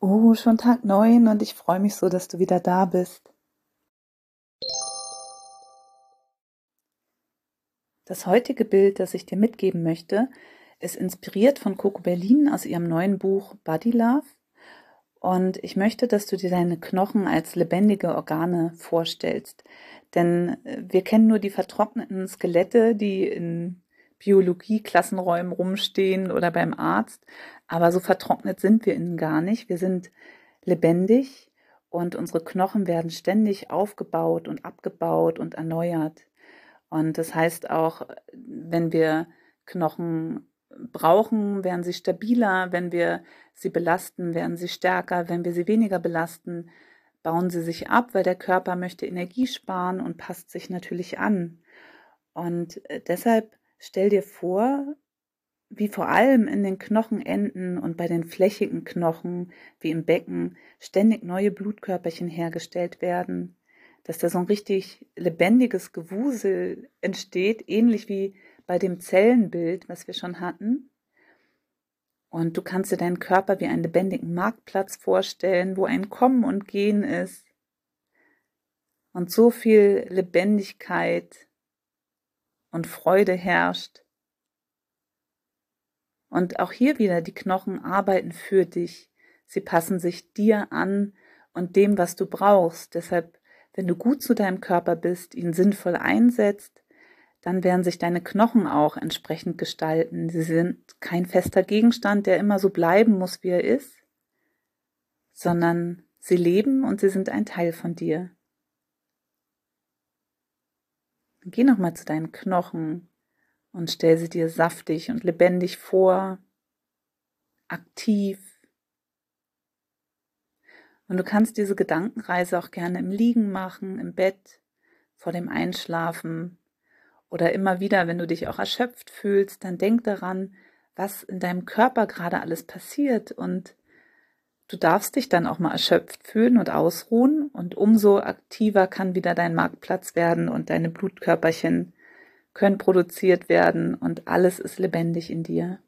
Oh, schon Tag neun und ich freue mich so, dass du wieder da bist. Das heutige Bild, das ich dir mitgeben möchte, ist inspiriert von Coco Berlin aus ihrem neuen Buch Body Love. Und ich möchte, dass du dir deine Knochen als lebendige Organe vorstellst. Denn äh, wir kennen nur die vertrockneten Skelette, die in Biologie-Klassenräumen rumstehen oder beim Arzt. Aber so vertrocknet sind wir innen gar nicht. Wir sind lebendig und unsere Knochen werden ständig aufgebaut und abgebaut und erneuert. Und das heißt auch, wenn wir Knochen brauchen, werden sie stabiler. Wenn wir sie belasten, werden sie stärker. Wenn wir sie weniger belasten, bauen sie sich ab, weil der Körper möchte Energie sparen und passt sich natürlich an. Und äh, deshalb Stell dir vor, wie vor allem in den Knochenenden und bei den flächigen Knochen, wie im Becken, ständig neue Blutkörperchen hergestellt werden, dass da so ein richtig lebendiges Gewusel entsteht, ähnlich wie bei dem Zellenbild, was wir schon hatten. Und du kannst dir deinen Körper wie einen lebendigen Marktplatz vorstellen, wo ein Kommen und Gehen ist und so viel Lebendigkeit und Freude herrscht. Und auch hier wieder, die Knochen arbeiten für dich. Sie passen sich dir an und dem, was du brauchst. Deshalb, wenn du gut zu deinem Körper bist, ihn sinnvoll einsetzt, dann werden sich deine Knochen auch entsprechend gestalten. Sie sind kein fester Gegenstand, der immer so bleiben muss, wie er ist, sondern sie leben und sie sind ein Teil von dir. Geh nochmal zu deinen Knochen und stell sie dir saftig und lebendig vor, aktiv. Und du kannst diese Gedankenreise auch gerne im Liegen machen, im Bett, vor dem Einschlafen oder immer wieder, wenn du dich auch erschöpft fühlst, dann denk daran, was in deinem Körper gerade alles passiert und Du darfst dich dann auch mal erschöpft fühlen und ausruhen und umso aktiver kann wieder dein Marktplatz werden und deine Blutkörperchen können produziert werden und alles ist lebendig in dir.